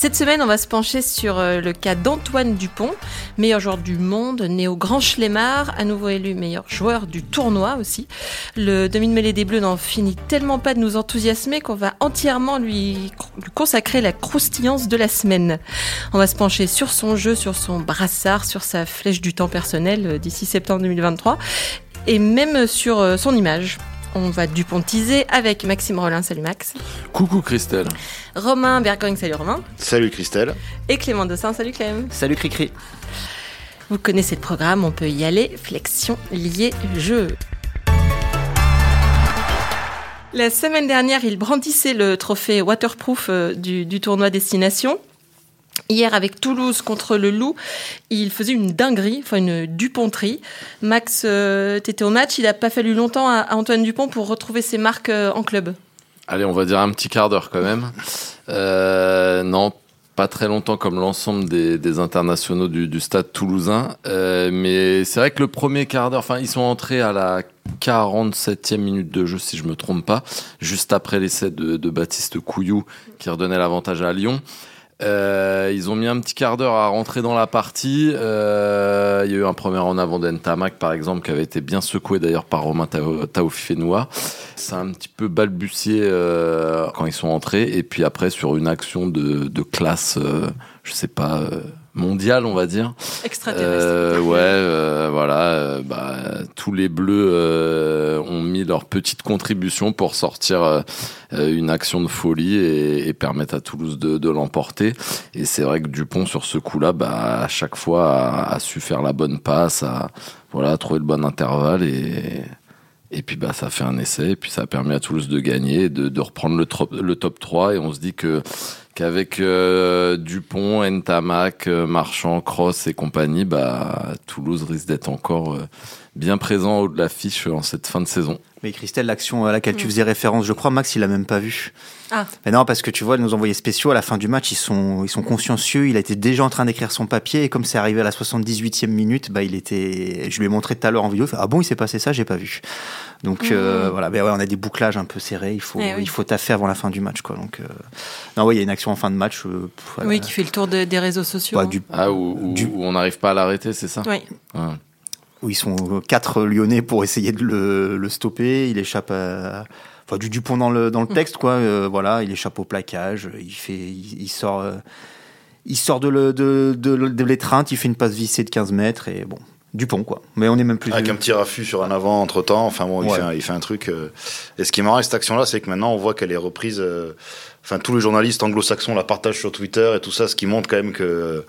Cette semaine, on va se pencher sur euh, le cas d'Antoine Dupont, meilleur joueur du monde, né au Grand Schlemar, à nouveau élu meilleur joueur du tournoi aussi. Le demi-mêlée des Bleus n'en finit tellement pas de nous enthousiasmer qu'on va entièrement lui, lui consacrer la croustillance de la semaine. On va se pencher sur son jeu, sur son brassard, sur sa flèche du temps personnel euh, d'ici septembre 2023 et même sur euh, son image. On va dupontiser avec Maxime Rollin, salut Max. Coucou Christelle. Romain Bergogne, salut Romain. Salut Christelle. Et Clément Dossin, salut Clem. Salut Cricri. Vous connaissez le programme, on peut y aller. Flexion, lié, jeu. La semaine dernière, il brandissait le trophée waterproof euh, du, du tournoi Destination. Hier, avec Toulouse contre le Loup, il faisait une dinguerie, enfin une duponterie. Max, euh, t'étais au match, il n'a pas fallu longtemps à, à Antoine Dupont pour retrouver ses marques euh, en club. Allez, on va dire un petit quart d'heure quand même. Euh, non, pas très longtemps comme l'ensemble des, des internationaux du, du stade toulousain. Euh, mais c'est vrai que le premier quart d'heure, enfin, ils sont entrés à la 47e minute de jeu, si je me trompe pas, juste après l'essai de, de Baptiste Couillou qui redonnait l'avantage à Lyon. Euh, ils ont mis un petit quart d'heure à rentrer dans la partie. Euh, il y a eu un premier en avant d'Entamac, par exemple, qui avait été bien secoué d'ailleurs par Romain Tao-. Ça a un petit peu balbutié euh, quand ils sont entrés. Et puis après, sur une action de, de classe, euh, je sais pas, euh, mondiale, on va dire. Extraterrestre. Euh, ouais, euh, voilà. euh, bah, tous les Bleus euh, ont mis leur petite contribution pour sortir une action de folie et, et permettre à Toulouse de, de l'emporter. Et c'est vrai que Dupont, sur ce coup-là, bah, à chaque fois, a, a su faire la bonne passe, a voilà, trouver le bon intervalle et. Et puis bah ça a fait un essai et puis ça a permis à Toulouse de gagner, de, de reprendre le, trop- le top 3 et on se dit que qu'avec euh, Dupont, Ntamak, euh, Marchand, Cross et compagnie, bah Toulouse risque d'être encore euh, bien présent au de l'affiche en cette fin de saison. Mais Christelle, l'action à laquelle tu faisais référence, je crois, Max, il l'a même pas vue. Ah. Mais non, parce que tu vois, nos envoyés spéciaux, à la fin du match, ils sont, ils sont consciencieux. Il a été déjà en train d'écrire son papier. Et comme c'est arrivé à la 78e minute, bah, il était, je lui ai montré tout à l'heure en vidéo. il fait, ah bon, il s'est passé ça, j'ai pas vu. Donc, euh, voilà. Mais ouais, on a des bouclages un peu serrés. Il faut, Eh oui. il faut taffer avant la fin du match, quoi. Donc, euh, non, ouais, il y a une action en fin de match. euh, pff. Oui, qui fait le tour de- des réseaux sociaux. Ouais, hein. du, Ah où, où- Du- où on n'arrive pas à l'arrêter, c'est ça? Oui. Ouais. Où ils sont quatre Lyonnais pour essayer de le, le stopper. Il échappe à, enfin, du Dupont dans le, dans le texte, quoi. Euh, voilà, il échappe au plaquage. Il fait, il, il sort, euh, il sort de, le, de, de, de l'étreinte. Il fait une passe vissée de 15 mètres et bon, Dupont, quoi. Mais on est même plus. Avec un petit raffut sur un avant entre temps. Enfin bon, il, fait un, il fait un truc. euh, Et ce qui est marrant avec cette action-là, c'est que maintenant on voit qu'elle est reprise. euh, Enfin, tous les journalistes anglo-saxons la partagent sur Twitter et tout ça, ce qui montre quand même que euh,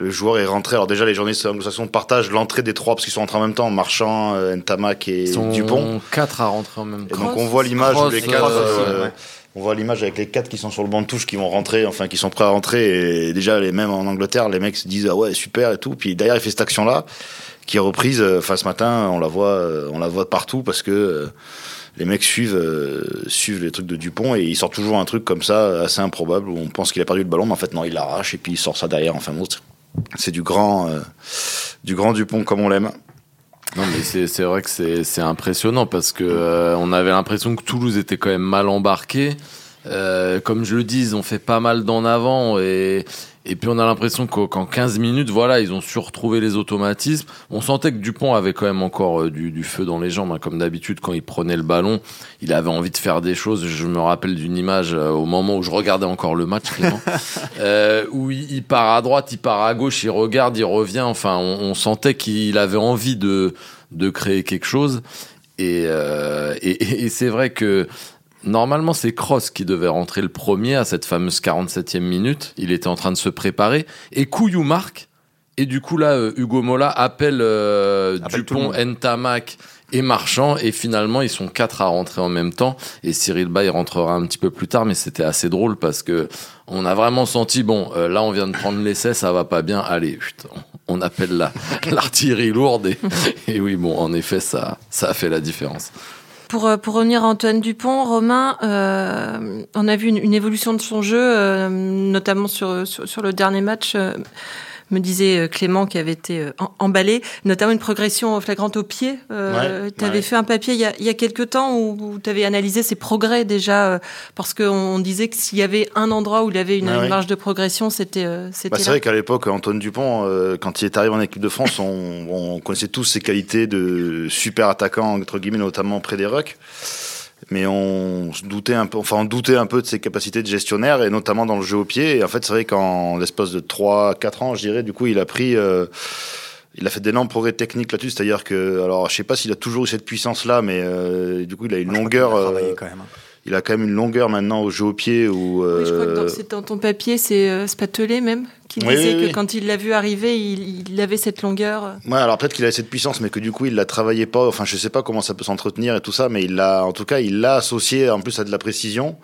le joueur est rentré. Alors déjà, les journalistes anglo-saxons partagent l'entrée des trois parce qu'ils sont rentrés en même temps, Marchand, euh, Ntamak et Ils sont Dupont. quatre à rentrer en même Et temps. donc on voit l'image où Cross, les euh, quatre. aussi, euh, ouais. On voit l'image avec les quatre qui sont sur le banc de touche qui vont rentrer, enfin qui sont prêts à rentrer. Et déjà, les mêmes en Angleterre, les mecs se disent ah ouais super et tout. Puis derrière, il fait cette action là qui est reprise. euh, Enfin ce matin, on la voit, euh, on la voit partout parce que euh, les mecs suivent euh, suivent les trucs de Dupont et il sort toujours un truc comme ça assez improbable où on pense qu'il a perdu le ballon, mais en fait non, il l'arrache et puis il sort ça derrière. Enfin bon, c'est- c'est du grand euh, du grand Dupont comme on l'aime. Non, mais c'est vrai que c'est c'est impressionnant parce que euh, on avait l'impression que Toulouse était quand même mal embarqué. Euh, comme je le dis, ils ont fait pas mal d'en avant et et puis on a l'impression qu'en 15 minutes, voilà, ils ont su retrouver les automatismes. On sentait que Dupont avait quand même encore euh, du, du feu dans les jambes, hein, comme d'habitude quand il prenait le ballon, il avait envie de faire des choses. Je me rappelle d'une image euh, au moment où je regardais encore le match, Clément, euh, où il, il part à droite, il part à gauche, il regarde, il revient. Enfin, on, on sentait qu'il avait envie de de créer quelque chose. Et, euh, et, et- et c'est vrai que normalement c'est Cross qui devait rentrer le premier à cette fameuse 47e minute. Il était en train de se préparer. Et Couillou marque. Et du coup là, euh, Hugo Mola appelle, euh, Appelle Dupont, Ntamak et Marchand. Et finalement ils sont quatre à rentrer en même temps. Et Cyril Bay rentrera un petit peu plus tard mais c'était assez drôle parce que on a vraiment senti bon euh, là on vient de prendre l'essai ça va pas bien. Allez putain, on appelle la l'artillerie lourde. Et, et oui bon en effet ça ça a fait la différence Pour, euh, pour revenir à Antoine Dupont, Romain, euh, on a vu une, une évolution de son jeu, euh, notamment sur, sur, le dernier match. euh, me disait euh, Clément qui avait été euh, emballé, notamment une progression flagrante au pied. Euh, tu avais fait un papier il y a, il y a quelques temps où, tu avais analysé ses progrès déjà, euh, parce qu'on disait que s'il y avait un endroit où il avait une, marge de progression, c'était. Bah, c'est vrai qu'à l'époque, Antoine Dupont, quand il est arrivé en équipe de France, on, on connaissait tous ses qualités de super attaquant, entre guillemets, notamment près des rucks mais on se doutait un peu, enfin on doutait un peu de ses capacités de gestionnaire et notamment dans le jeu au pied. Et en fait, c'est vrai qu'en l'espace de 3-4 ans, je dirais, du coup, il a pris, euh, il a fait d'énormes progrès techniques là-dessus. C'est-à-dire que, alors, je sais pas s'il a toujours eu cette puissance-là, mais euh, du coup, il a une longueur. Euh, quand même. Hein il a quand même une longueur maintenant au jeu au pied. Où, Oui, je crois que c'est dans ton papier, c'est euh, Spatelet même, qui disait que quand il l'a vu arriver, il, avait cette longueur. Ouais, alors peut-être qu'il avait cette puissance, mais que du coup, il la travaillait pas. Enfin, je sais pas comment ça peut s'entretenir et tout ça, mais il l'a, en tout cas, il l'a associé en plus à de la précision.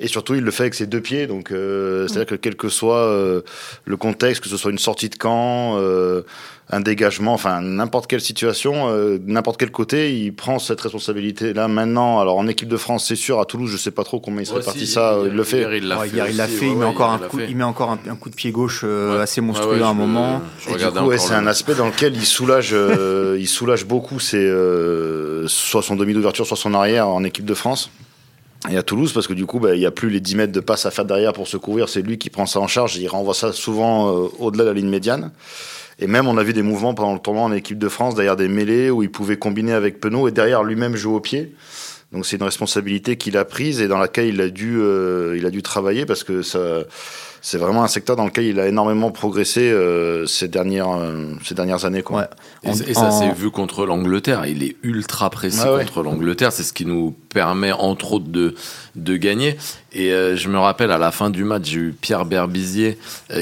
Et surtout, il le fait avec ses deux pieds. Donc, euh, c'est-à-dire que quel que soit euh, le contexte, que ce soit une sortie de camp, un dégagement, enfin n'importe quelle situation, euh, n'importe quel côté, il prend cette responsabilité. Là maintenant, alors en équipe de France, c'est sûr. À Toulouse, je sais pas trop comment il serait parti ça. Il, le fait. il l'a fait. Il, met encore un coup, il met encore un, coup de pied gauche euh, assez monstrueux à un moment. et du coup, c'est un aspect dans lequel il soulage, euh, il soulage beaucoup ses, soit son demi d'ouverture, soit son arrière en équipe de France. Et à Toulouse, parce que du coup, bah, il n'y a plus les 10 mètres de passe à faire derrière pour se couvrir, c'est lui qui prend ça en charge, il renvoie ça souvent au-delà de la ligne médiane. Et même, on a vu des mouvements pendant le tournoi en équipe de France, derrière des mêlées, où il pouvait combiner avec Penaud et derrière lui-même jouer au pied. Donc c'est une responsabilité qu'il a prise et dans laquelle il a dû, euh, il a dû travailler parce que ça, c'est vraiment un secteur dans lequel il a énormément progressé euh, ces dernières, euh, ces dernières années. Quoi. Ouais. Et, ça s'est vu contre l'Angleterre. Il est ultra précis contre l'Angleterre. C'est ce qui nous permet entre autres de, de gagner. Et je me rappelle à la fin du match, j'ai eu Pierre Berbizier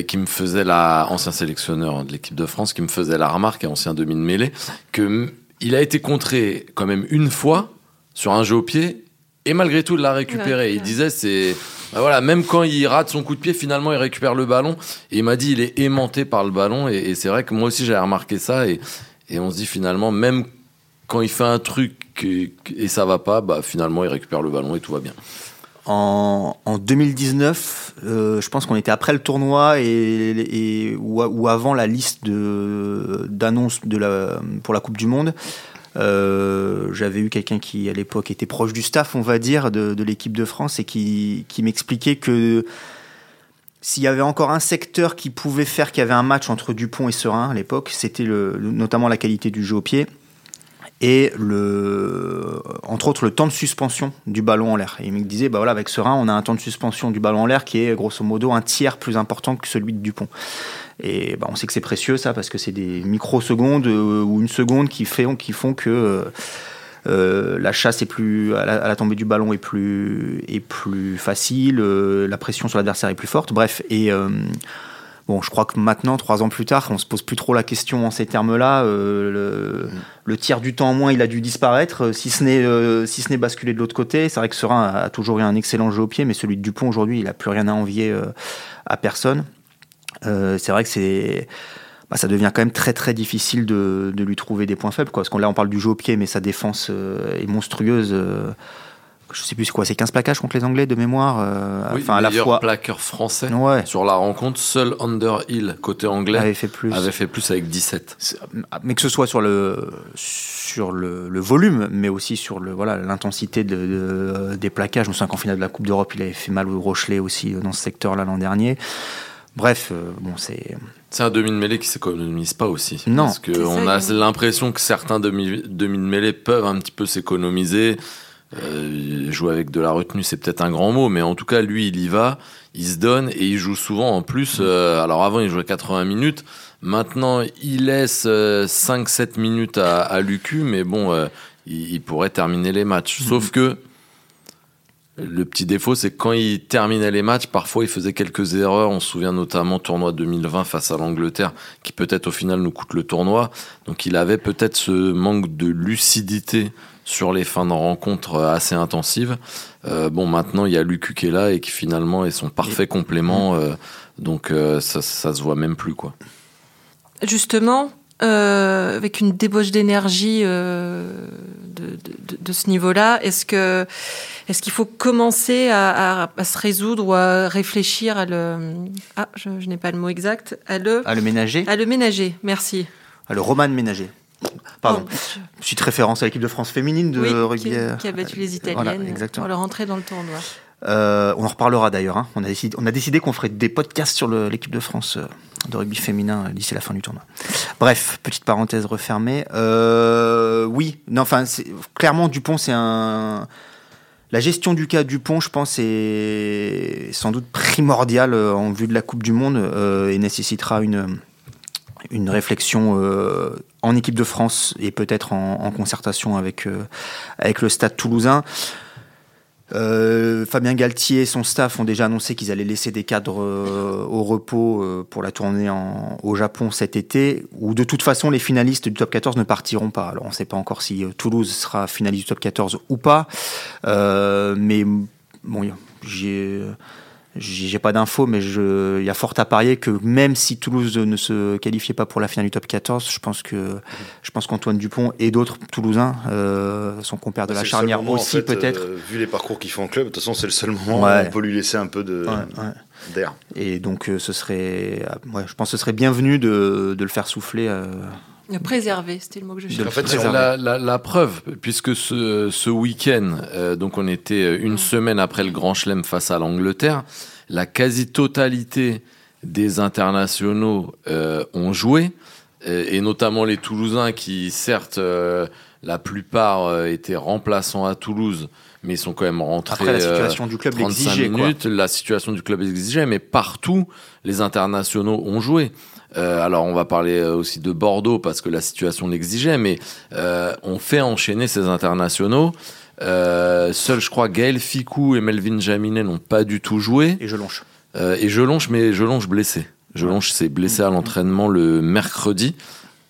qui me faisait la, ancien sélectionneur de l'équipe de France, qui me faisait la remarque, et ancien demi de mêlée, que il a été contré quand même une fois sur un jeu au pied et malgré tout il l'a récupéré. il disait c'est bah voilà même quand il rate son coup de pied finalement il récupère le ballon et il m'a dit il est aimanté par le ballon et, c'est vrai que moi aussi j'avais remarqué ça et, et on se dit finalement même quand il fait un truc et, ça va pas bah finalement il récupère le ballon et tout va bien. En, en 2019, euh, je pense qu'on était après le tournoi et, et ou, ou, avant la liste d'annonces de la, pour la Coupe du Monde. Euh, j'avais eu quelqu'un qui, à l'époque, était proche du staff, on va dire, de, l'équipe de France et qui, m'expliquait que s'il y avait encore un secteur qui pouvait faire qu'il y avait un match entre Dupont et Serein à l'époque, c'était notamment la qualité du jeu au pied et le, entre autres le temps de suspension du ballon en l'air. Et il me disait, bah voilà, avec Serein, on a un temps de suspension du ballon en l'air qui est grosso modo un tiers plus important que celui de Dupont. Et bah, on sait que c'est précieux ça parce que c'est des microsecondes euh, ou une seconde qui, fait, qui font que euh, euh, la chasse est plus à la, tombée du ballon est plus est plus facile, la pression sur l'adversaire est plus forte. Bref, et Bon, je crois que maintenant, trois ans plus tard, on se pose plus trop la question en ces termes-là. le, tiers du temps en moins, il a dû disparaître, si ce n'est si ce n'est basculé de l'autre côté. C'est vrai que Serein a, toujours eu un excellent jeu au pied, mais celui de Dupont aujourd'hui, il a plus rien à envier à personne. Euh, c'est vrai que c'est bah, ça devient quand même très très difficile de, de lui trouver des points faibles. Quoi. Parce qu'on là on parle du jeu au pied, mais sa défense euh, est monstrueuse. Euh, je sais plus c'est quoi, c'est 15 plaquages contre les Anglais de mémoire. oui, enfin, à la fois plaqueur français ouais. sur la rencontre. Seul Underhill côté anglais avait fait plus, avait fait plus avec 17. Mais que ce soit sur le sur le, le volume, mais aussi sur le voilà l'intensité de, des plaquages. Je me souviens qu'en finale de la Coupe d'Europe, il avait fait mal au Rochelet aussi dans ce secteur-là l'an dernier. Bref, euh, bon, c'est. C'est un demi de mêlée qui s'économise pas aussi. Non. Parce qu'on a l'impression que certains demi, demi de mêlée peuvent un petit peu s'économiser. Euh, jouer avec de la retenue, c'est peut-être un grand mot, mais en tout cas, lui, il y va, il se donne et il joue souvent en plus. Euh, alors avant, il jouait 80 minutes. Maintenant, il laisse 5-7 minutes à, à Lucu, mais bon, il, pourrait terminer les matchs. Sauf mhm. que le petit défaut, c'est que quand il terminait les matchs, parfois il faisait quelques erreurs. On se souvient notamment tournoi 2020 face à l'Angleterre, qui peut-être au final nous coûte le tournoi. Donc il avait peut-être ce manque de lucidité sur les fins de rencontre assez intensives. Euh, bon, maintenant il y a Lucu qui est là et qui finalement est son parfait complément. Euh, donc euh, ça, ça se voit même plus quoi. Justement, avec une débauche d'énergie de, de, ce niveau-là, est-ce que Est-ce qu'il faut commencer à, à- à se résoudre ou à réfléchir à le. Ah, je, je n'ai pas le mot exact. À le, Ah, le ménager à le ménager. Merci. Ah, Le Roman ménager. Pardon. Oh, Petite référence à l'équipe de France féminine de oui, rugby. qui, euh, qui a battu les Italiennes Voilà, exactement. pour leur entrée dans le tournoi. Euh, on en reparlera d'ailleurs. hein. On, a décidé, on a décidé qu'on ferait des podcasts sur l'équipe de France euh, de rugby féminin euh, d'ici la fin du tournoi. Bref, petite parenthèse refermée. Euh, oui, non, enfin, clairement, Dupont, c'est un. La gestion du cas Dupont, je pense, est sans doute primordiale euh, en vue de la Coupe du Monde euh, et nécessitera une, une réflexion euh, en équipe de France et peut-être en, concertation avec, euh, avec le stade toulousain. Euh, Fabien Galtier et son staff ont déjà annoncé qu'ils allaient laisser des cadres euh, au repos pour la tournée au Japon cet été, où de toute façon les finalistes du top 14 ne partiront pas. Alors on ne sait pas encore si Toulouse sera finaliste du top 14 ou pas, mais bon, j'ai j'ai pas d'infos, mais il y a fort à parier que même si Toulouse ne se qualifiait pas pour la finale du top 14, je pense que je pense qu'Antoine Dupont et d'autres Toulousains, euh, son compère de C'est la charnière moment, en aussi fait, peut-être. euh, vu les parcours qu'ils font en club, de toute façon, c'est le seul moment Ouais. où on peut lui laisser un peu de Ouais, ouais. d'air. Et donc, euh, ce serait, euh, ouais, je pense que ce serait bienvenu de, de le faire souffler. Euh, préserver, c'était le mot que je cherchais. En fait, C'est la, la- la preuve, puisque ce, ce week-end, euh, donc on était une semaine après le Grand Chelem face à l'Angleterre, la quasi-totalité des internationaux euh, ont joué, euh, et notamment les Toulousains qui, certes, euh, la plupart euh, étaient remplaçants à Toulouse, mais ils sont quand même rentrés. Après, la euh, situation du club 35 l'exigeait. quoi. minutes, la situation du club exigeait, mais partout, les internationaux ont joué. Euh, alors, on va parler euh, aussi de Bordeaux parce que la situation l'exigeait, mais euh, on fait enchaîner ces internationaux. Euh, seuls, je crois, Gaël Ficou et Melvin Jaminet n'ont pas du tout joué. Et je longe. Euh, et Jelonche, mais Jelonche blessé. Jelonche s'est blessé à l'entraînement le mercredi.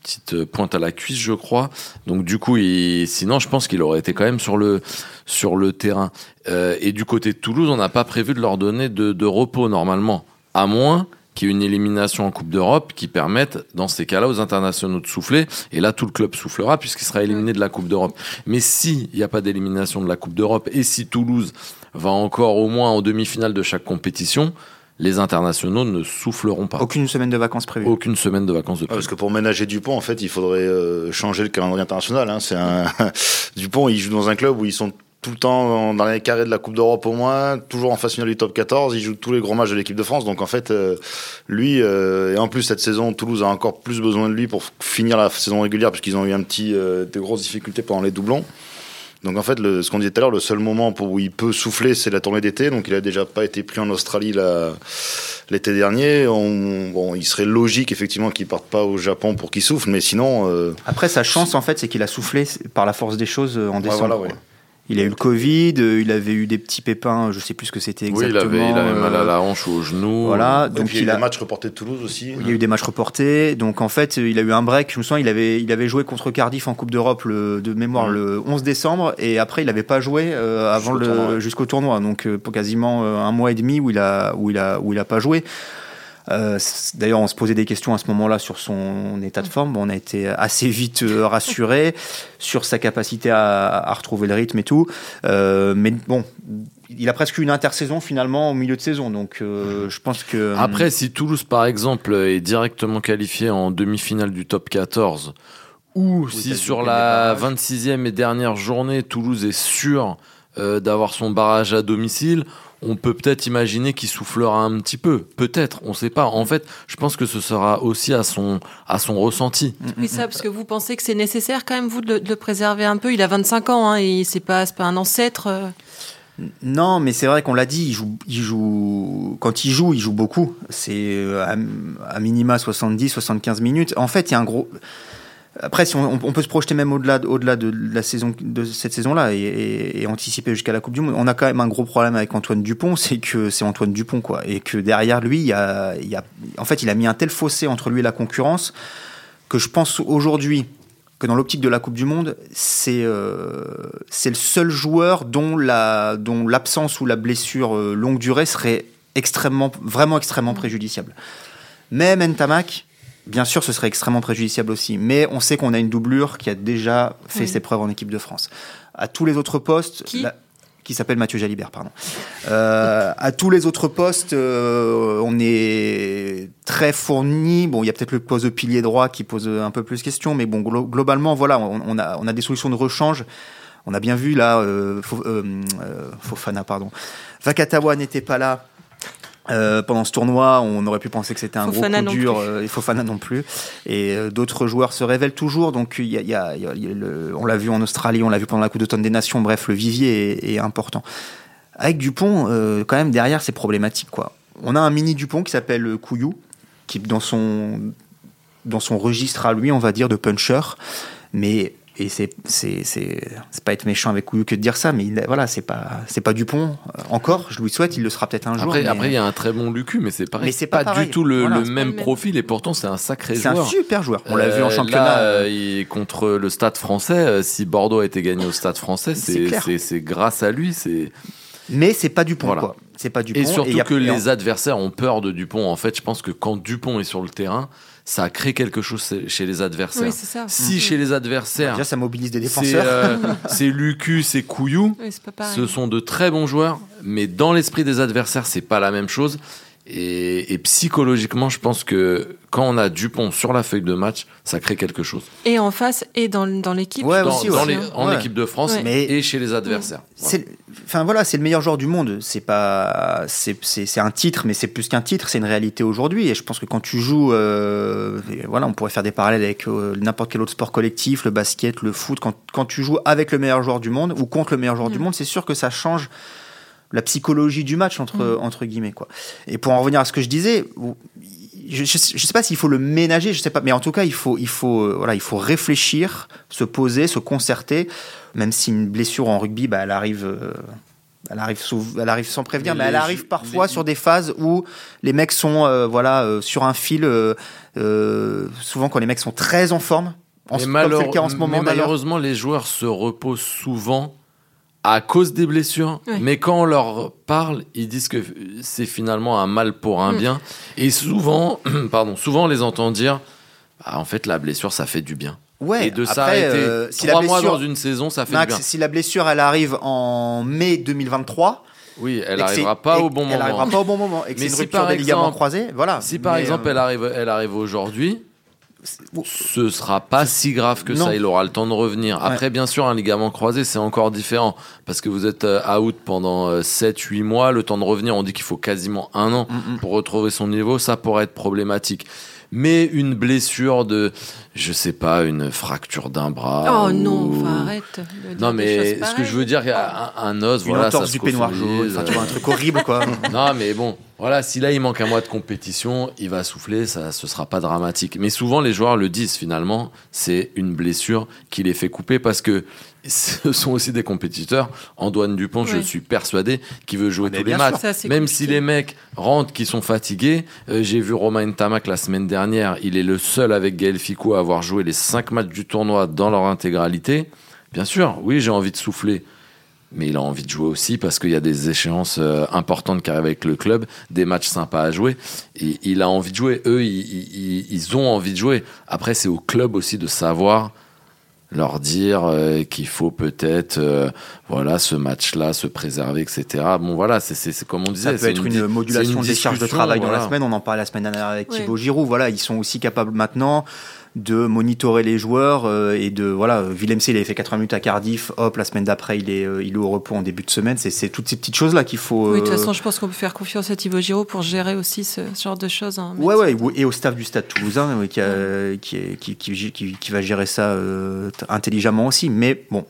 Petite euh, pointe à la cuisse, je crois. Donc du coup, il... sinon, je pense qu'il aurait été quand même sur le sur le terrain. Euh, et du côté de Toulouse, on n'a pas prévu de leur donner de, de repos normalement, à moins qu'il y ait une élimination en Coupe d'Europe qui permette, dans ces cas-là, aux internationaux de souffler. Et là, tout le club soufflera puisqu'il sera éliminé de la Coupe d'Europe. Mais s'il n'y a pas d'élimination de la Coupe d'Europe et si Toulouse va encore au moins en demi-finale de chaque compétition, les internationaux ne souffleront pas. Aucune semaine de vacances prévue. Aucune semaine de vacances de Ouais, plus. parce que pour ménager Dupont, en fait, il faudrait euh, changer le calendrier international. Hein. C'est un Dupont, il joue dans un club où ils sont tout le temps dans les carrés de la Coupe d'Europe au moins, toujours en phase finale du top 14. Il joue tous les gros matchs de l'équipe de France. Donc en fait, euh, lui euh, et en plus cette saison, Toulouse a encore plus besoin de lui pour finir la saison régulière puisqu'ils ont eu un petit euh, de grosses difficultés pendant les doublons. Donc en fait, le, ce qu'on disait tout à l'heure, le seul moment pour où il peut souffler, c'est la tournée d'été. Donc il a déjà pas été pris en Australie l'été dernier. On, bon, il serait logique effectivement qu'il parte pas au Japon pour qu'il souffle, mais sinon, euh, Après, sa chance, en fait, c'est qu'il a soufflé par la force des choses euh, en ouais, décembre. voilà, quoi. ouais. Il a eu le Covid, euh, il avait eu des petits pépins, je sais plus ce que c'était Oui, exactement. il avait, il avait mal à euh, la hanche ou au genou. Voilà, Donc il y a eu des matchs reportés de Toulouse aussi. il y a eu des matchs reportés. Donc en fait, il a eu un break. Je me souviens, il avait, il avait joué contre Cardiff en Coupe d'Europe le- de mémoire Mhm. le 11 décembre et après il n'avait pas joué euh, avant Jusqu'au le tournoi, jusqu'au tournoi. Donc euh, pour quasiment euh, un mois et demi où il a où il a où il a pas joué. Euh, D'ailleurs, on se posait des questions à ce moment-là sur son état de forme. Bon, on a été assez vite euh, rassuré sur sa capacité à, à retrouver le rythme et tout. Euh, mais bon, il a presque eu une intersaison finalement au milieu de saison. Donc, euh, je pense que Après, si Toulouse, par exemple, est directement qualifié en demi-finale du top 14, ou si sur la des barrages. 26e et dernière journée, Toulouse est sûr euh, d'avoir son barrage à domicile, on peut peut-être imaginer qu'il soufflera un petit peu. Peut-être, on ne sait pas. En fait, je pense que ce sera aussi à son, à son ressenti. Oui, ça, parce que vous pensez que c'est nécessaire quand même, vous, de le, de le préserver un peu? Il a 25 ans, hein, et c'est pas, c'est pas un ancêtre. euh. Non, mais c'est vrai qu'on l'a dit, il joue, il joue, quand il joue, il joue beaucoup. C'est euh, à, à minima 70, 75 minutes. En fait, il y a un gros. Après, si on, on peut se projeter même au-delà, au-delà de la saison, de cette saison-là et, et- et anticiper jusqu'à la Coupe du Monde. On a quand même un gros problème avec Antoine Dupont, c'est que c'est Antoine Dupont, quoi, et que derrière lui, il y a, il y a, en fait, il a mis un tel fossé entre lui et la concurrence que je pense aujourd'hui que dans l'optique de la Coupe du Monde, c'est euh, c'est le seul joueur dont la dont l'absence ou la blessure euh, longue durée serait extrêmement vraiment extrêmement préjudiciable. Même Ntamak, bien sûr, ce serait extrêmement préjudiciable aussi. Mais on sait qu'on a une doublure qui a déjà fait Oui. ses preuves en équipe de France. À tous les autres postes, Qui la- qui s'appelle Mathieu Jalibert, pardon. Euh, à tous les autres postes, euh, on est très fourni. Bon, il y a peut-être le poste de pilier droit qui pose un peu plus de questions, mais bon, glo- globalement, voilà, on, on a, on a des solutions de rechange. On a bien vu là, euh, euh, Fofana, pardon. Vakatawa n'était pas là. Euh, pendant ce tournoi, on aurait pu penser que c'était un Fofana gros coup dur, plus. euh, et Fofana non plus. Et euh, d'autres joueurs se révèlent toujours. Donc, il y a, il y a- il y a- il y a le- on l'a vu en Australie, on l'a vu pendant la Coupe d'automne des Nations. Bref, le vivier est, est important. Avec Dupont, euh, quand même, derrière, c'est problématique. Quoi. On a un mini Dupont qui s'appelle Couillou, qui dans son, dans son registre à lui, on va dire, de puncher. Mais et c'est c'est c'est c'est pas être méchant avec Couillou que de dire ça, mais il, voilà, c'est pas c'est pas Dupont euh, encore. Je lui souhaite, il le sera peut-être un jour. Après, mais- après, il y a un très bon Lucu, mais c'est pareil. Mais c'est pas pareil. du tout le, Voilà, même profil, et pourtant, c'est un sacré c'est un joueur. super joueur. On l'a vu en Euh, championnat. Là, euh, il- contre le Stade français, euh, si Bordeaux a été gagné au Stade français, C'est grâce à lui. C'est Mais c'est pas Dupont, Voilà. quoi. C'est pas Dupont. et surtout a- que les adversaires ont peur de Dupont. En fait, je pense que quand Dupont est sur le terrain, ça crée quelque chose chez les adversaires. Oui, c'est ça. si chez les adversaires, Déjà, ça mobilise des c'est défenseurs. euh, c'est Lucu, c'est Couillou, Oui, ce sont de très bons joueurs, mais dans l'esprit des adversaires, c'est pas la même chose. Et, et psychologiquement, je pense que quand on a Dupont sur la feuille de match, ça crée quelque chose. Et en face et dans, dans l'équipe. Ouais, Dans, aussi, dans ouais. les- en Ouais. équipe de France Ouais. Mais- et chez les adversaires. C'est, enfin voilà, c'est le meilleur joueur du monde. C'est pas, c'est, un titre, mais c'est plus qu'un titre. C'est une réalité aujourd'hui. Et je pense que quand tu joues, euh, voilà, on pourrait faire des parallèles avec euh, n'importe quel autre sport collectif, le basket, le foot. Quand, quand tu joues avec le meilleur joueur du monde ou contre le meilleur joueur du Mm. monde, c'est sûr que ça change la psychologie du match entre Mm. entre guillemets quoi. Et pour en revenir à ce que je disais. Je, je, sais- je sais pas s'il faut le ménager, je sais pas, mais en tout cas il faut, il faut, euh, voilà, il faut réfléchir, se poser, se concerter, même si une blessure en rugby, bah, elle arrive, euh, elle arrive, sous- elle arrive sans prévenir, Mais mais, elle arrive parfois les- sur des phases où les mecs sont, euh, voilà, euh, sur un fil. euh, euh, souvent quand les mecs sont très en forme, en, comme c'est le cas en ce moment mais malheureusement, les joueurs se reposent souvent à cause des blessures. Mais quand on leur parle, ils disent que c'est finalement un mal pour un Mm. bien. Et souvent, pardon, souvent on les entend dire Ah, en fait, la blessure, ça fait du bien. Ouais. et de après, s'arrêter euh, si la trois mois blessure, dans une saison, ça fait Max, du bien. si la blessure elle arrive en mai 2023, Oui, elle n'arrivera pas au bon elle moment. arrivera pas au bon moment. Et que Mais c'est une si rupture par des ligaments exemple- croisés, voilà. Si par Mais, exemple euh, elle arrive, elle arrive aujourd'hui, ce sera pas si grave que Non. ça. Il aura le temps de revenir. Après, bien sûr, un ligament croisé, c'est encore différent parce que vous êtes euh, out pendant 7-8 mois. Le temps de revenir, on dit qu'il faut quasiment un an Mm, mm. pour retrouver son niveau. Ça pourrait être problématique. Mais une blessure de, je sais pas, une fracture d'un bras. Oh non, enfin, arrête. de Non, mais ce que je veux dire, il y a un, un os, une voilà, ça entorse se du peignoir jaune, enfin, tu vois, un truc horrible quoi. Non, mais bon, voilà, si là il manque un mois de compétition, il va souffler, ça ce sera pas dramatique. Mais souvent les joueurs le disent finalement, c'est une blessure qui les fait couper parce que ce sont aussi des compétiteurs. Antoine Dupont, je suis persuadé, qui veut jouer tous les matchs. Ça, Même compliqué. si les mecs rentrent qui sont fatigués, euh, j'ai vu Romain Tamac la semaine dernière, il est le seul avec Gaël Ficou à avoir joué les cinq matchs du tournoi dans leur intégralité. Bien sûr, oui, j'ai envie de souffler mais il a envie de jouer aussi parce qu'il y a des échéances euh, importantes qui arrivent avec le club, des matchs sympas à jouer. Et il a envie de jouer. Eux, ils, ils- ils ont envie de jouer. Après, c'est au club aussi de savoir leur dire euh, qu'il faut peut-être euh, voilà ce match-là se préserver etc bon voilà c'est comme on disait Ça peut être une modulation des charges de travail dans la voilà. semaine. On en parlait la semaine dernière avec Ouais. Thibaut Giroud. Voilà, ils sont aussi capables maintenant de monitorer les joueurs euh, et de voilà. Willem C, il avait fait 80 minutes à Cardiff. Hop, la semaine d'après, il est euh, il est au repos en début de semaine. C'est c'est toutes ces petites choses là qu'il faut. Oui, de toute euh, façon, je pense qu'on peut faire confiance à Thibaut Giraud pour gérer aussi ce, ce genre de choses. hein. Ouais, ouais, ou- et au staff du Stade Toulousain oui, qui, a- qui, est- qui, qui, qui- qui va gérer ça euh, intelligemment aussi. Mais bon,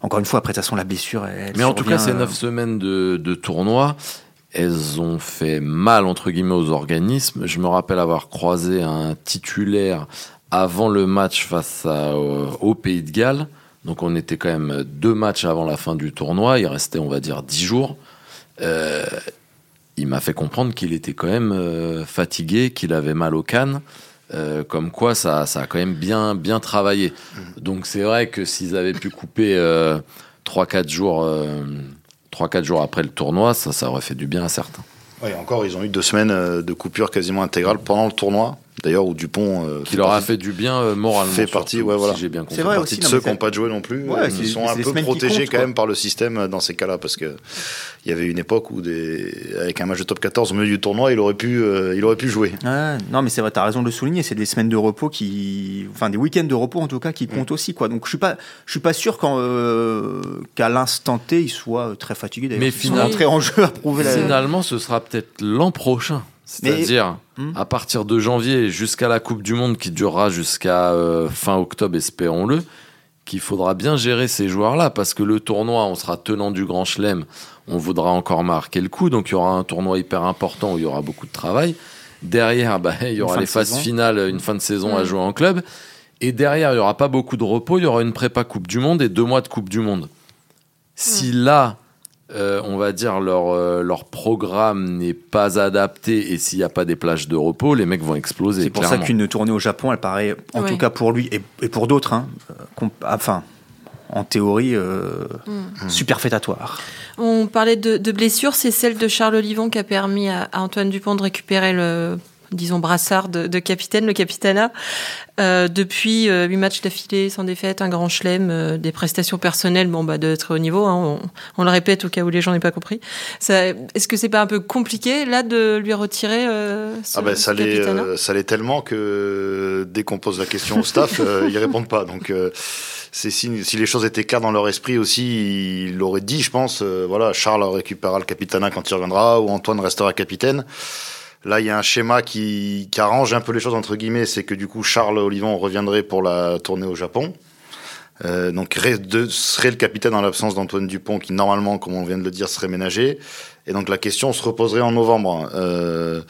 encore une fois, après, de toute façon, la blessure. Elle Mais en tout cas, ces euh, neuf semaines de, de tournoi, elles ont fait mal, entre guillemets, aux organismes. Je me rappelle avoir croisé un titulaire avant le match face à, au, Pays de Galles. Donc on était quand même deux matchs avant la fin du tournoi. Il restait, on va dire, dix jours. Euh, il m'a fait comprendre qu'il était quand même euh, fatigué, qu'il avait mal aux cannes. Euh, comme quoi, ça, a quand même bien, bien travaillé. Donc c'est vrai que s'ils avaient pu couper euh, 3-4 jours, euh, 3-4 jours après le tournoi, ça, ça aurait fait du bien à certains. Oui, encore, ils ont eu deux semaines euh, de coupure quasiment intégrale pendant le tournoi. D'ailleurs, où Dupont. euh, Qui leur a fait du bien euh, moralement. fait partie, surtout, ouais, voilà. Si j'ai bien compris. C'est vrai aussi, de ceux qui n'ont pas joué non plus. Ouais, euh, ils sont un peu qui protégés comptent, quand même par le système euh, dans ces cas-là parce que il y avait une époque où des, avec un match de top 14 au milieu du tournoi, il aurait pu, euh, il aurait pu jouer. Ouais, non, mais c'est vrai, t'as raison de le souligner. C'est des semaines de repos qui, enfin des week-ends de repos en tout cas qui comptent aussi, quoi. Donc je suis pas, je suis pas sûr euh, qu'à l'instant T, il soit très fatigué. D'ailleurs, Mais Ils finalement- en jeu à prouver la. Finalement, ce sera peut-être l'an prochain. C'est-à-dire Hmm. à partir de janvier jusqu'à la Coupe du Monde qui durera jusqu'à euh, fin octobre, espérons-le, qu'il faudra bien gérer ces joueurs-là parce que le tournoi, on sera tenant du Grand Chelem, on voudra encore marquer le coup, donc il y aura un tournoi hyper important où il y aura beaucoup de travail. Derrière, bah, il y aura les phases saison. finales, une fin de saison à jouer en club. Et derrière, il y aura pas beaucoup de repos, il y aura une prépa Coupe du Monde et deux mois de Coupe du Monde. Si là, euh, on va dire, leur, euh, leur programme n'est pas adapté et s'il n'y a pas des plages de repos, les mecs vont exploser. C'est pour clairement. ça qu'une tournée au Japon, elle paraît, en Ouais. tout cas pour lui et, et pour d'autres, hein, enfin, en théorie, euh, Mm. superfétatoire. On parlait de, de blessures, c'est celle de Charles Olivon qui a permis à, à Antoine Dupont de récupérer le disons brassard de, de capitaine, le capitana. Euh, depuis euh, huit matchs d'affilée sans défaite, un grand chelem, euh, des prestations personnelles, bon bah de très haut niveau. hein, on, on le répète au cas où les gens n'aient pas compris. Est-ce que c'est pas un peu compliqué là de lui retirer ce, Ah ce ça l'est, capitana ça l'est tellement que dès qu'on pose la question au staff, ils répondent pas. Donc, c'est si, si les choses étaient claires dans leur esprit aussi, ils l'auraient dit, je pense. voilà, Charles récupérera le capitana quand il reviendra, ou Antoine restera capitaine. Là, il y a un schéma qui, qui arrange un peu les choses entre guillemets, c'est que du coup, Charles Olivon reviendrait pour la tournée au Japon. Euh, donc de- serait le capitaine en l'absence d'Antoine Dupont qui normalement, comme on vient de le dire, serait ménagé. Et donc la question se reposerait en novembre. Euh,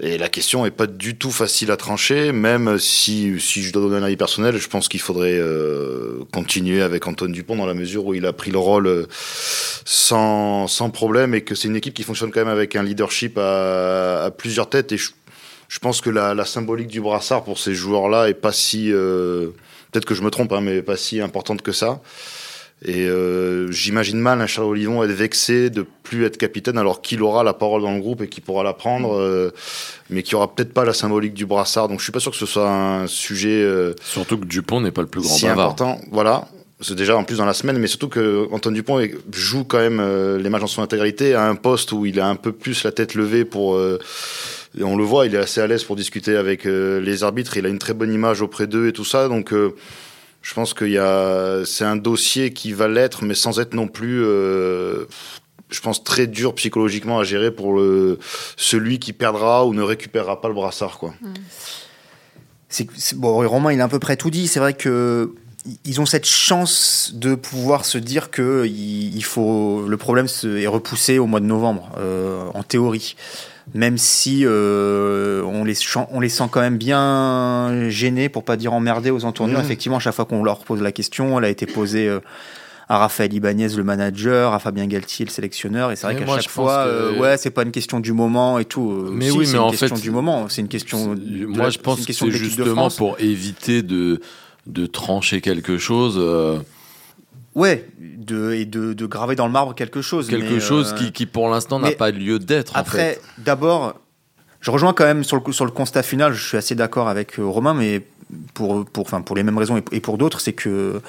et la question est pas du tout facile à trancher, même si, si je dois donner un avis personnel, je pense qu'il faudrait euh, continuer avec Antoine Dupont dans la mesure où il a pris le rôle euh, sans, sans problème et que c'est une équipe qui fonctionne quand même avec un leadership à, à plusieurs têtes. Et je, je pense que la, la symbolique du brassard pour ces joueurs-là est pas si, euh, peut-être que je me trompe, hein, mais pas si importante que ça. Et euh, j'imagine mal un Charles Olivon être vexé de plus être capitaine alors qu'il aura la parole dans le groupe et qu'il pourra la prendre, euh, mais qui aura peut-être pas la symbolique du brassard. Donc je suis pas sûr que ce soit un sujet euh, Surtout que Dupont n'est pas le plus grand si bavard. important. Voilà. C'est déjà en plus dans la semaine, mais surtout que Antoine Dupont joue quand même les matchs dans son intégralité à un poste où il a un peu plus la tête levée pour. et on le voit, il est assez à l'aise pour discuter avec les arbitres. Il a une très bonne image auprès d'eux et tout ça. Donc, je pense qu'il y a, c'est un dossier qui va l'être, mais sans être non plus, euh, je pense très dur psychologiquement à gérer pour celui qui perdra ou ne récupérera pas le brassard, quoi. C'est- bon, Romain, il a à peu près tout dit. C'est vrai que ils ont cette chance de pouvoir se dire que il, il faut le problème est repoussé au mois de novembre, euh, en théorie. Même si euh, on, les chan- on les sent quand même bien gênés, pour pas dire emmerdés aux entournures. Mhm. Effectivement, à chaque fois qu'on leur pose la question, elle a été posée euh, à Raphaël Ibanez, le manager, à Fabien Galtier, le sélectionneur. Et c'est vrai qu'à chaque fois, que- euh, ouais, c'est pas une question du moment et tout. Mais si, oui, mais une en question fait, du moment. C'est une question. de Moi, je pense une que c'est justement pour éviter de, de trancher quelque chose, euh, Ouais, de, et de, de graver dans le marbre quelque chose. quelque mais, chose euh, qui, qui pour l'instant n'a pas lieu d'être. en Après, fait. d'abord, je rejoins quand même sur le, sur le constat final, je suis assez d'accord avec euh, Romain, mais pour, pour, enfin, pour les mêmes raisons et, et pour d'autres, c'est que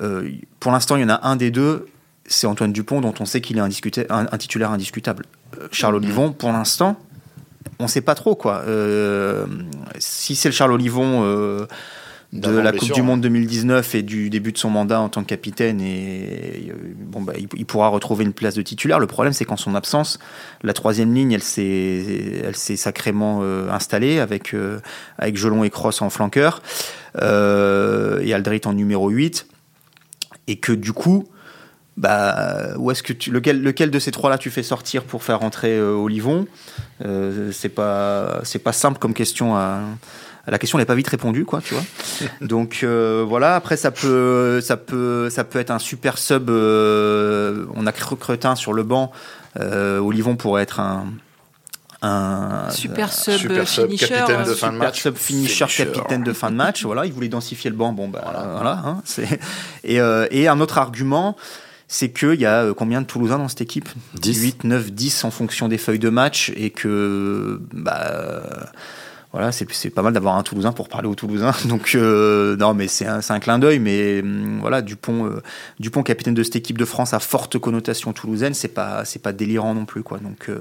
euh, pour l'instant, il y en a un des deux, c'est Antoine Dupont, dont on sait qu'il est indiscuté- un, un titulaire indiscutable. Charles Mhm. Olivon, pour l'instant, on sait pas trop quoi. Si c'est le Charles Olivon de la blessure, Coupe du hein. Monde 2019 et du début de son mandat en tant que capitaine, et, euh, bon, bah, il, pourra retrouver une place de titulaire. Le problème, c'est qu'en son absence, la troisième ligne, elle s'est, elle s'est sacrément euh, installée avec, euh, avec et Cross en flanqueur euh, et Aldrit en numéro 8. Et que du coup, bah, où est-ce que tu, lequel, lequel de ces trois-là tu fais sortir pour faire rentrer euh, Olivon? Euh, C'est pas, c'est pas simple comme question à. La question n'est pas vite répondue, quoi, tu vois. Donc euh, voilà. Après, ça peut, ça peut, ça peut être un super sub. euh, on a Cre- Cretin sur le banc. Euh, Olivon pourrait être un, un Super sub, super sub, finisher. capitaine de fin de super match. sub finisher, Finisher. capitaine de fin de match. Voilà, il voulait densifier le banc. Bon, bah voilà. hein, c'est et, euh, et un autre argument, c'est qu'il y a euh, combien de Toulousains dans cette équipe? 10. 8, 9, 10 en fonction des feuilles de match et que bah voilà, c'est pas mal d'avoir un Toulousain pour parler aux Toulousains. Donc euh, non, mais c'est un, clin d'œil. Mais hum, voilà, Dupont, euh, Dupont, capitaine de cette équipe de France à forte connotation toulousaine, c'est pas c'est pas délirant non plus quoi. Donc, euh,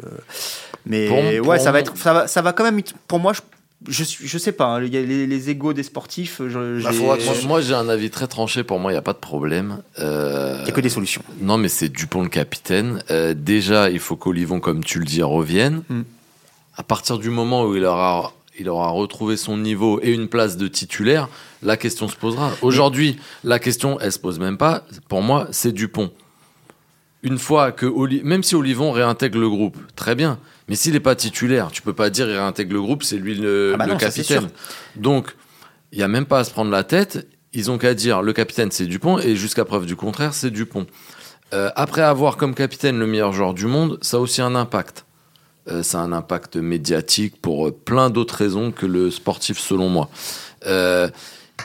mais ouais, ça va être, ça va, ça va quand même. Pour moi, je, je, sais pas. hein, Il y a les, les égos des sportifs. Je, Bah, Moi, moi, j'ai un avis très tranché. Pour moi, il n'y a pas de problème. Euh, il y a que des solutions. Non, mais c'est Dupont le capitaine. Euh, déjà, il faut qu'Olivon, comme tu le dis, revienne. Mm. À partir du moment où il aura, il aura retrouvé son niveau et une place de titulaire, la question se posera. Aujourd'hui, la question, elle se pose même pas. Pour moi, c'est Dupont. Une fois que, Oli- même si Olivon réintègre le groupe, très bien. Mais s'il n'est pas titulaire, tu peux pas dire il réintègre le groupe, c'est lui le, Ah bah le non, capitaine. Donc, il n'y a même pas à se prendre la tête. Ils ont qu'à dire le capitaine c'est Dupont et jusqu'à preuve du contraire c'est Dupont. Euh, après avoir comme capitaine le meilleur joueur du monde, ça a aussi un impact. Euh, ça a un impact médiatique pour euh, plein d'autres raisons que le sportif selon moi. Euh,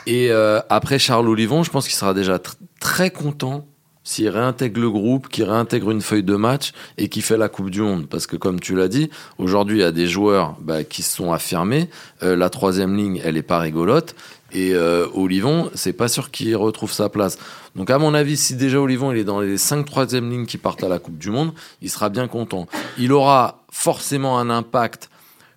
et après Charles Olivon, je pense qu'il sera déjà tr- très content s'il réintègre le groupe, qu'il réintègre une feuille de match et qu'il fait la Coupe du Monde. Parce que comme tu l'as dit, aujourd'hui il y a des joueurs bah, qui se sont affirmés. Euh, la troisième ligne, elle est pas rigolote. Et euh, Olivon, c'est pas sûr qu'il retrouve sa place. Donc à mon avis, si déjà Olivon il est dans les cinq troisième lignes qui partent à la Coupe du Monde, il sera bien content. Il aura forcément un impact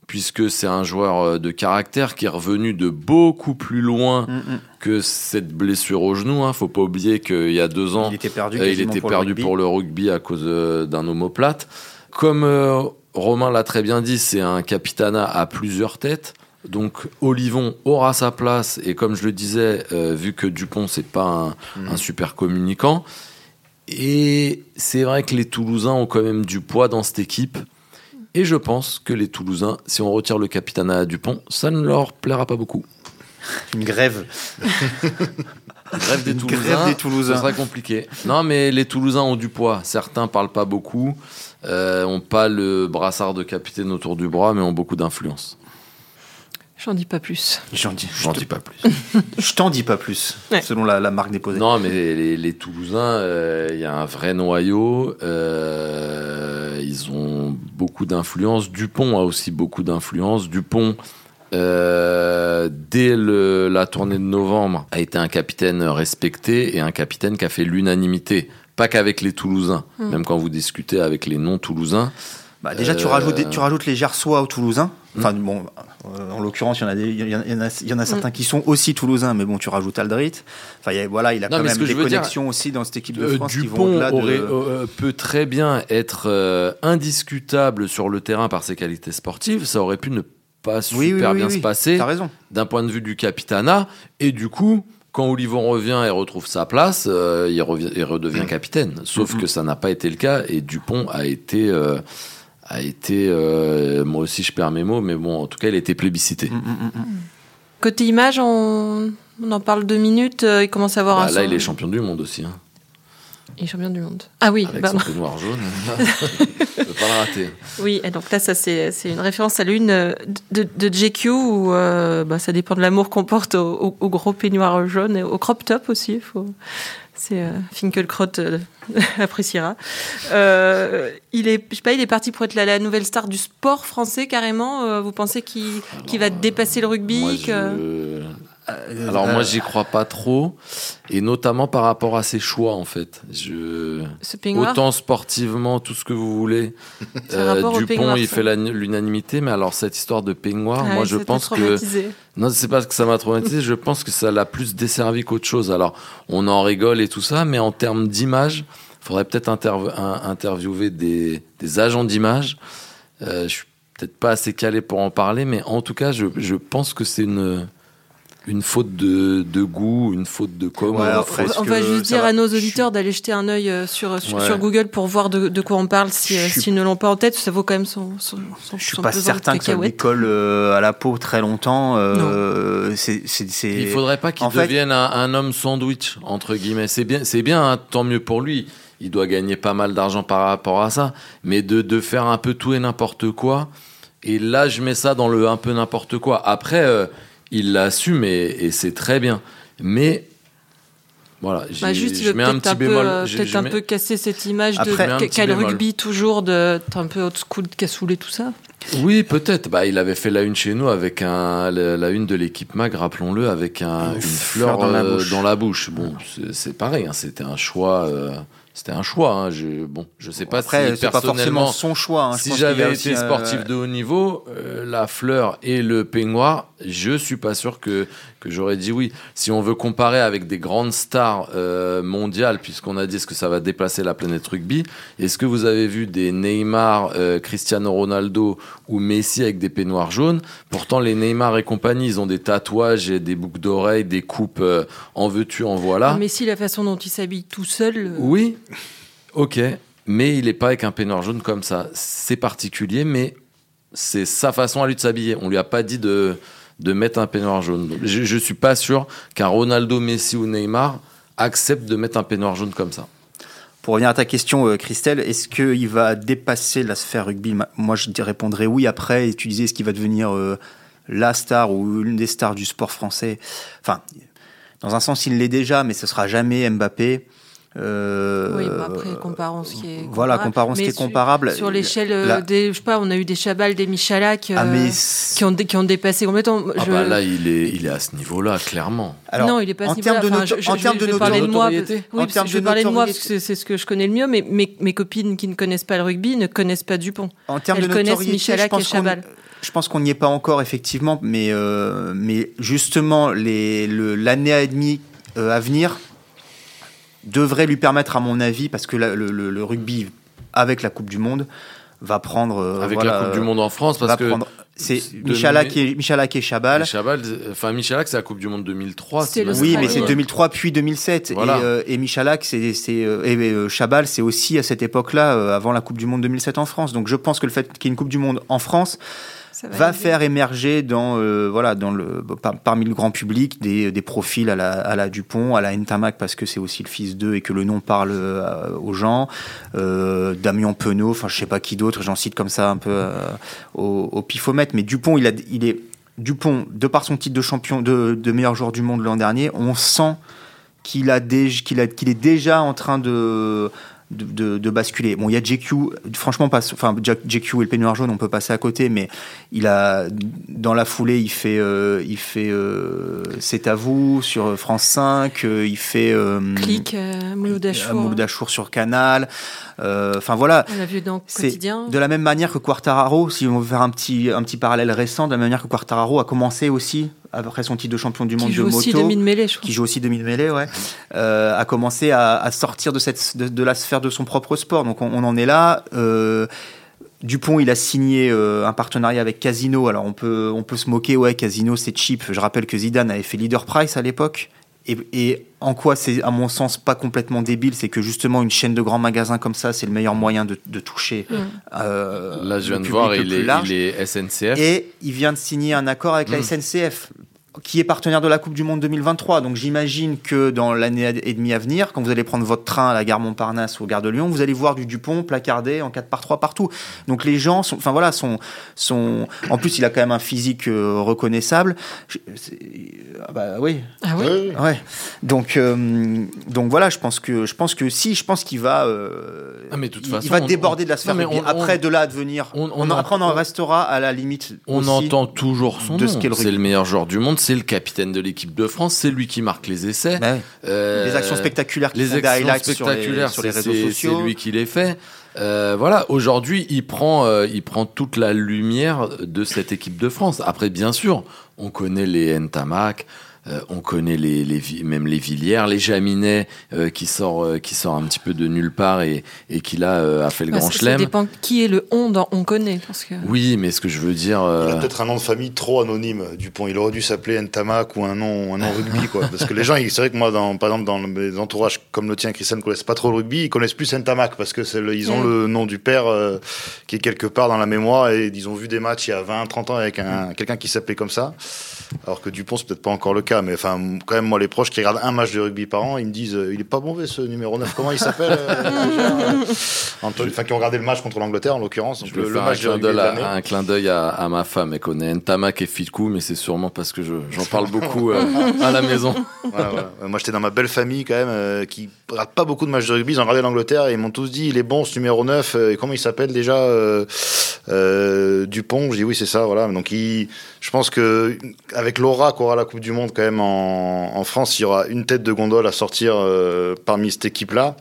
puisque c'est un joueur euh, de caractère qui est revenu de beaucoup plus loin Mm, mm. que cette blessure au genou. Hein. Faut pas oublier qu'il y a deux ans, Il était perdu. euh, il quasiment était pour le perdu rugby. pour le rugby à cause euh, d'un omoplate. Comme euh, Romain l'a très bien dit, c'est un capitana à plusieurs têtes. Donc Olivon aura sa place et comme je le disais, euh, vu que Dupont c'est pas un, Mhm. un super communicant, et c'est vrai que les Toulousains ont quand même du poids dans cette équipe. Et je pense que les Toulousains, si on retire le capitana à Dupont, ça ne leur plaira pas beaucoup. Une grève. Grève des Une Toulousains, grève des Toulousains. ce serait compliqué. Non, mais les Toulousains ont du poids. Certains parlent pas beaucoup, euh, ont pas le brassard de capitaine autour du bras, mais ont beaucoup d'influence. J'en dis pas plus. J'en dis, J'en dis pas plus. je t'en dis pas plus, Ouais. selon la, la marque déposée. non, mais les, les Toulousains, euh, il y a un vrai noyau. euh, ils ont beaucoup d'influence. Dupont a aussi beaucoup d'influence. Dupont, euh, dès le- la tournée de novembre, a été un capitaine respecté et un capitaine qui a fait l'unanimité. Pas qu'avec les Toulousains, Mm. même quand vous discutez avec les non-Toulousains. Bah, déjà, tu, rajoutes tu rajoutes les Gersois aux Toulousains. Enfin, bon, euh, en l'occurrence, il y en a, des- il y en a, il y en a- il y en a certains qui sont aussi Toulousains, mais bon, tu rajoutes Aldrit. Enfin, il y a, voilà, il a Non, quand même des dire, connexions aussi dans cette équipe de Euh, France qui vont Dupont de... aurait, euh, peut très bien être euh, indiscutable sur le terrain par ses qualités sportives. Ça aurait pu ne pas super Oui, oui, oui, bien oui. se passer T'as raison. d'un point de vue du capitana. Et du coup, quand Olivon revient et retrouve sa place, euh, il, revient, il redevient capitaine. Sauf Mhm. que ça n'a pas été le cas et Dupont a été. euh, a été euh, moi aussi je perds mes mots mais bon en tout cas il a été plébiscité Mm, mm, mm. Côté image, on, on en parle deux minutes. euh, il commence à avoir Bah, un là son- il est champion du monde aussi hein. Il est champion du monde. Ah oui, avec pardon. son peignoir jaune je peux pas le rater Oui, et donc là, ça c'est c'est une référence à l'une euh, de, de JQ où euh, bah, ça dépend de l'amour qu'on porte au, au- au gros peignoir jaune et au crop top aussi. Faut... C'est euh, Finkelkraut euh, appréciera. Euh, il est, je sais pas, il est parti pour être la, la nouvelle star du sport français carrément. Euh, vous pensez qu'il va dépasser le rugby Moi, que- je- Euh, Alors euh, moi j'y crois pas trop et notamment par rapport à ses choix en fait. Je ce peignoir autant sportivement tout ce que vous voulez. Au Dupont il fait l'unanimité mais alors cette histoire de peignoir, Ah moi je pense que traumatisé. non c'est pas que ça m'a traumatisé, je pense que ça l'a plus desservi qu'autre chose. Alors on en rigole et tout ça mais en termes d'image, faudrait peut-être interv- interviewer des, des agents d'image. Euh, je suis peut-être pas assez calé pour en parler mais en tout cas je, je pense que c'est une une faute de, de goût, une faute de com. Ouais, faute- Est-ce On va juste ça dire va- à nos auditeurs d'aller jeter un œil euh, sur, sur, Ouais. sur Google pour voir de, de quoi on parle si, euh, Je suis- s'ils ne l'ont pas en tête. Ça vaut quand même son, son, son Je suis son pas certain que ça lui cacahuètes. colle euh, à la peau très longtemps. euh, c'est, c'est, c'est- Il faudrait pas qu'il en fait- devienne un, un homme sandwich entre guillemets. C'est bien, c'est bien, hein, tant mieux pour lui. Il doit gagner pas mal d'argent par rapport à ça, mais de, de faire un peu tout et n'importe quoi. Et là, je mets ça dans le un peu n'importe quoi. Après, euh, il l'assume et, et c'est très bien. Mais voilà, Bah, juste, il je veut mets un peut-être petit un, peu, euh, J'ai- peut-être je un mets- peu casser cette image Après, de bémol. rugby toujours de un peu old school de cassoulet tout ça? Oui, peut-être. Bah, il avait fait la une chez nous avec un, la, la une de l'équipe Mag, rappelons-le, avec un, une, fleur, dans la euh, bouche. dans la bouche. Bon, c'est- c'est pareil. hein, c'était un choix. euh, c'était un choix. Hein, je, bon, je sais pas Après, si c'est pas personnellement. forcément son choix. hein. Si j'avais été euh, sportif de haut niveau, euh, la fleur et le peignoir, je suis pas sûr que, que j'aurais dit oui. Si on veut comparer avec des grandes stars euh, mondiales, puisqu'on a dit est-ce que ça va déplacer la planète rugby, est-ce que vous avez vu des Neymar, euh, Cristiano Ronaldo ou Messi avec des peignoirs jaunes? Pourtant, les Neymar et compagnie, ils ont des tatouages et des boucles d'oreilles, des coupes euh, en veux-tu, en voilà. Mais si la façon dont il s'habille tout seul. Oui, ok, mais il n'est pas avec un peignoir jaune comme ça. C'est particulier, mais c'est sa façon à lui de s'habiller. On lui a pas dit de, de mettre un peignoir jaune. Je, je suis pas sûr qu'un Ronaldo, Messi ou Neymar accepte de mettre un peignoir jaune comme ça. Pour revenir à ta question, euh, Christelle, est-ce qu'il va dépasser la sphère rugby? Moi, je répondrais oui. Après, tu disais, est-ce qu'il va devenir euh, la star ou une des stars du sport français Enfin, dans un sens, il l'est déjà, mais ce sera jamais Mbappé. Euh, Oui, bah après, comparons ce qui est. Voilà, comparable. comparons ce Mais qui est comparable. Sur l'échelle euh, La- des. Je sais pas, on a eu des Chabal, des Michalak. Ah, euh, mais qui ont, qui ont dépassé complètement. Ah je- bah là, il est, il est à ce niveau-là, clairement. Alors, non, il est pas à en ce termes de, niveau-là. Enfin, je- je- en je- termes je de vais parler de moi. notoriété. Oui, En parce que termes je vais de parler de moi notoriété. parce que c'est ce que je connais le mieux, mais mes, mes copines qui ne connaissent pas le rugby ne connaissent pas Dupont. En termes Elles de connaissent notoriété, Michalak je pense et qu'on- Chabal. Je pense qu'on n'y est pas encore effectivement, mais euh, mais justement le- l'année et demie à venir devrait lui permettre, à mon avis, parce que la- le, le- le rugby avec la Coupe du Monde va prendre euh, Avec voilà, la Coupe du Monde en France, va parce que prendre- c'est Michalak et Michalak et Chabal. Chabal, enfin Michalak, c'est la Coupe du Monde 2003. C'était si ma le Oui, mais est c'est bonne. 2003 puis 2007 Voilà. et, euh, et Michalak c'est c'est euh, et euh, Chabal c'est aussi à cette époque-là euh, avant la Coupe du Monde 2007 en France. Donc je pense que le fait qu'il y ait une Coupe du Monde en France Va faire émerger dans euh, voilà dans le par- parmi le grand public des, des profils à la, à la Dupont, à la Ntamak parce que c'est aussi le fils d'eux et que le nom parle euh, aux gens. Euh, Damien Penaud, enfin je sais pas qui d'autre, j'en cite comme ça un peu au, au pifomètre. Mais Dupont, il a il est Dupont de par son titre de champion de, de meilleur joueur du monde l'an dernier, on sent qu'il a déjà qu'il a qu'il est déjà en train de de, de- de basculer. Bon, il y a JQ, franchement, pas, enfin, JQ et le peignoir jaune, on peut passer à côté, mais il a, dans la foulée, il fait, euh, il fait, euh, c'est à vous sur France 5, euh, il fait, euh, Clic, Mouloud sur Canal, enfin voilà. On l'a vu dans Quotidien. de la même manière que Quartararo, si on veut faire un petit, un petit parallèle récent, de la même manière que Quartararo a commencé aussi, après son titre de champion du monde Qui de joue aussi moto, demi de mêlée, je crois. qui joue aussi demi de mêlée, ouais, euh, a commencé à, à sortir de, cette, de, de la sphère de son propre sport. Donc on, on en est là. Euh, Dupont, il a signé euh, un partenariat avec Casino. Alors on peut, on peut se moquer, ouais, Casino c'est cheap. Je rappelle que Zidane avait fait Leader Price à l'époque. Et, et en quoi c'est, à mon sens, pas complètement débile, c'est que justement une chaîne de grands magasins comme ça, c'est le meilleur moyen de, de toucher. Mm. euh, Là, je le viens de public voir, le il plus est, large. il est SNCF. Et il vient de signer un accord avec la Mm. SNCF, qui est partenaire de la Coupe du Monde 2023. Donc j'imagine que dans l'année et demie à venir, quand vous allez prendre votre train à la gare Montparnasse ou gare de Lyon, vous allez voir du Dupont placardé en 4 par 3 partout. Donc les gens sont, enfin voilà, sont, sont. En plus, il a quand même un physique euh, reconnaissable. Je- ah bah oui, Ah oui Ouais. Donc euh, donc voilà, je pense que je pense que si, je pense qu'il va. euh, Ah, mais de toute il, façon, il va on- déborder de la sphère. Mais on- après, on- de là à devenir, on- on, on en- après on en restera à la limite. On aussi. entend toujours son de nom. ce qu'est le C'est le meilleur joueur du monde, c'est le capitaine de l'équipe de France, c'est lui qui marque les essais. Bah. Euh, les actions spectaculaires qui les actions highlights sur les, spectaculaires, sur les réseaux sociaux. C'est lui qui les fait. Euh, voilà, aujourd'hui, il prend, euh, il prend toute la lumière de cette équipe de France. Après, bien sûr, on connaît les Ntamak, euh, on connaît les, même les Villiers, les Jaminet, euh, qui sort, euh, qui sort un petit peu de nulle part et, et qui là euh, a fait le Bah, grand ça, ça chelem. dépend qui est le on dans on connaît. Parce que... Oui, mais ce que je veux dire, Il a peut-être un nom de famille trop anonyme, Dupont. Il aurait dû s'appeler Ntamak ou un nom, un nom rugby, quoi. Parce que les gens, c'est vrai que moi, dans, par exemple, dans mes entourages comme le tien, Christian, ne connaissent pas trop le rugby. Ils connaissent plus Ntamak parce que c'est le- ils ont le nom du père euh, qui est quelque part dans la mémoire et ils ont vu des matchs il y a 20, 30 ans avec un, quelqu'un qui s'appelait comme ça. Alors que Dupont, c'est peut-être pas encore le cas. Cas, mais enfin, quand même, moi, les proches qui regardent un match de rugby par an, ils me disent, euh, il est pas mauvais ce numéro 9. Comment il s'appelle euh, euh Antoine- Enfin, qui ont regardé le match contre l'Angleterre, en l'occurrence. Donc, Je le, vais le faire un match de clin rugby de à, un clin d'œil à, à ma femme. Elle connaît Ntamak et Fitkou, mais c'est sûrement parce que je- j'en parle beaucoup euh, à la maison. Voilà, voilà. Moi, j'étais dans ma belle famille quand même, euh, qui rate pas beaucoup de matchs de rugby. Ils ont regardé l'Angleterre et ils m'ont tous dit, il est bon ce numéro 9. euh, et comment il s'appelle déjà euh, euh, Dupont? Je dis oui, c'est ça. Voilà. Donc, il, je pense que avec l'aura qu'aura la Coupe du Monde quand même en, en France, il y aura une tête de gondole à sortir euh, parmi cette équipe-là.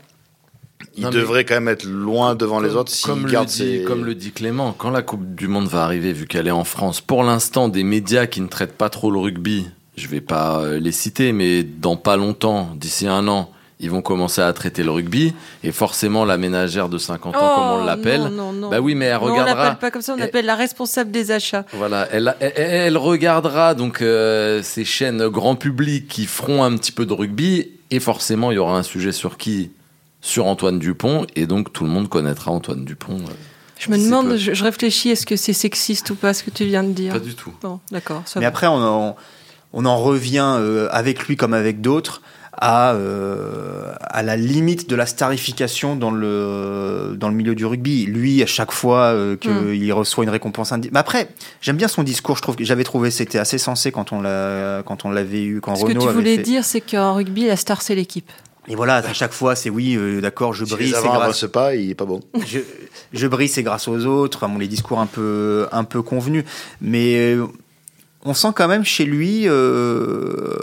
Il Non, devrait quand même être loin devant les autres comme, le dit, ses... comme le dit Clément, quand la Coupe du Monde va arriver, vu qu'elle est en France, pour l'instant, des médias qui ne traitent pas trop le rugby, je vais pas euh, les citer, mais dans pas longtemps, d'ici un an, ils vont commencer à traiter le rugby, et forcément, la ménagère de 50 ans, comme on l'appelle, Oh, Non, non, non. bah oui, mais elle Non, on regardera. l'appelle pas comme ça, on Et- appelle la responsable des achats. Voilà, elle, elle, elle regardera donc euh, ces chaînes grand public qui feront un petit peu de rugby et forcément il y aura un sujet sur qui? Sur Antoine Dupont et donc tout le monde connaîtra Antoine Dupont. euh, Je me demande, peu. je, je réfléchis, est-ce que c'est sexiste ou pas ce que tu viens de dire? Pas du tout. Bon, d'accord. Mais va. après, on en, on en revient euh, avec lui comme avec d'autres à, euh, à la limite de la starification dans le, dans le milieu du rugby. Lui, à chaque fois Hmm. qu'il reçoit une récompense, indi- mais après, j'aime bien son discours. Je trouve que j'avais trouvé c'était assez sensé quand on l'a quand on l'avait eu, quand Ce que tu avait voulais fait- dire, c'est qu'en rugby, la star, c'est l'équipe. Et voilà, à chaque fois, c'est oui, euh, d'accord, je Si brille, les c'est avants grâce pas, il est pas bon. je, je brille, c'est grâce aux autres. Enfin, bon, les discours un peu, un peu convenus. Mais euh, on sent quand même chez lui euh,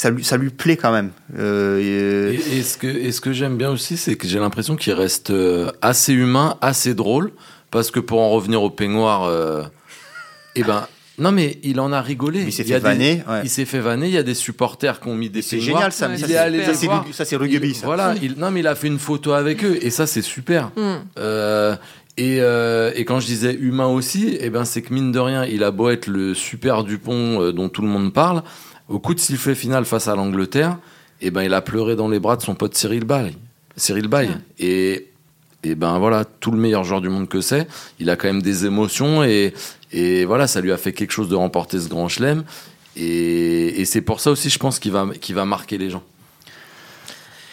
ça lui, ça lui plaît quand même. Euh, Et, et- et ce que, et ce que j'aime bien aussi, c'est que j'ai l'impression qu'il reste euh, assez humain, assez drôle, parce que pour en revenir au peignoir, euh, eh ben, non mais il en a rigolé. il s'est fait vanner. des- ouais. Il s'est fait vanner. Il y a des supporters qui ont mis des C'est peignoirs. génial ça. Ouais, mais ça, il est c'est- allé ça, les c'est ça, c'est rugby. Il- ça. Voilà, il, non mais il a fait une photo avec eux et ça c'est super. Euh, et, euh, et quand je disais humain aussi, eh ben c'est que mine de rien, il a beau être le super Dupont euh, dont tout le monde parle, au coup de sifflet final face à l'Angleterre, eh ben il a pleuré dans les bras de son pote Cyril Bay. Cyril Bay. Tiens. Et et ben voilà, tout le meilleur joueur du monde que c'est, il a quand même des émotions et et voilà, ça lui a fait quelque chose de remporter ce grand chelem. Et, et c'est pour ça aussi, je pense, qu'il va, qu'il va marquer les gens.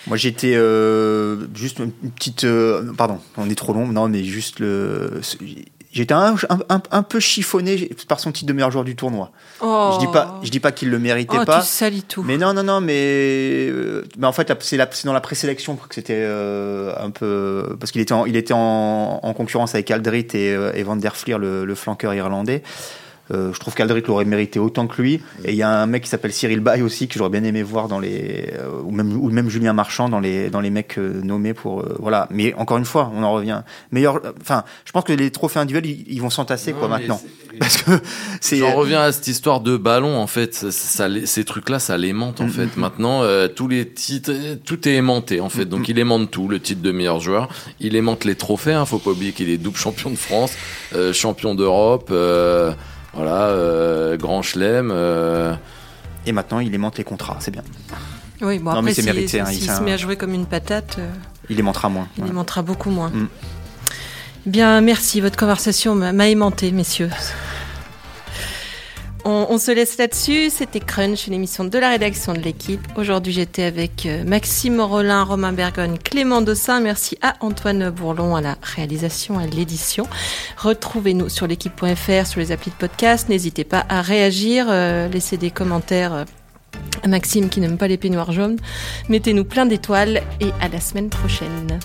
Moi, j'étais euh, juste une petite. euh, pardon, on est trop long. Non, mais juste le. J'étais un, un, un- un peu chiffonné par son titre de meilleur joueur du tournoi. Oh. Je dis pas, je dis pas qu'il le méritait Oh, pas. tu salis tout. Mais non, non, non, mais, euh, mais en fait, c'est dans la présélection que c'était euh, un peu. Parce qu'il était, en, il était en, en concurrence avec Aldrit et, euh, et Van der Fleer, le, le flanqueur irlandais. Euh, je trouve qu'Aldrit l'aurait mérité autant que lui. Et il y a un mec qui s'appelle Cyril Bay aussi, que j'aurais bien aimé voir dans les. euh, ou, même, ou même Julien Marchand dans les, dans les mecs euh, nommés pour. euh, voilà. Mais encore une fois, on en revient. Meilleur. Enfin, je pense que les trophées individuels, ils, ils vont s'entasser, quoi, maintenant. Parce que c'est. J'en reviens à cette histoire de ballon, en fait. Ça, ça- ces trucs-là, ça l'aimante, en Mm, fait. mm, Maintenant, euh, tous les titres, tout est aimanté, en fait. Mm, Donc, il aimante tout, le titre de meilleur joueur. Il aimante les trophées, hein. Faut pas oublier qu'il est double champion de France, euh, champion d'Europe, euh, voilà, euh, grand chelem. euh, Et maintenant, il aimante les contrats, c'est bien. Oui, bon, Non, après, mais c'est s'il mérité, hein, il- se un- met à jouer comme une patate, euh, Il aimantera moins. il Voilà. aimantera beaucoup moins. Mm. Bien, merci. Votre conversation m'a m'a aimanté, messieurs. On, se laisse là-dessus. C'était Crunch, une émission de la rédaction de l'équipe. Aujourd'hui, j'étais avec euh, Maxime Rollin, Romain Bergogne, Clément Dossin. Merci à Antoine Bourlon à la réalisation, à l'édition. Retrouvez-nous sur l'équipe.fr, sur les applis de podcast. N'hésitez pas à réagir, euh, laissez des commentaires. euh, à Maxime qui n'aime pas les peignoirs jaunes. Mettez-nous plein d'étoiles et à la semaine prochaine.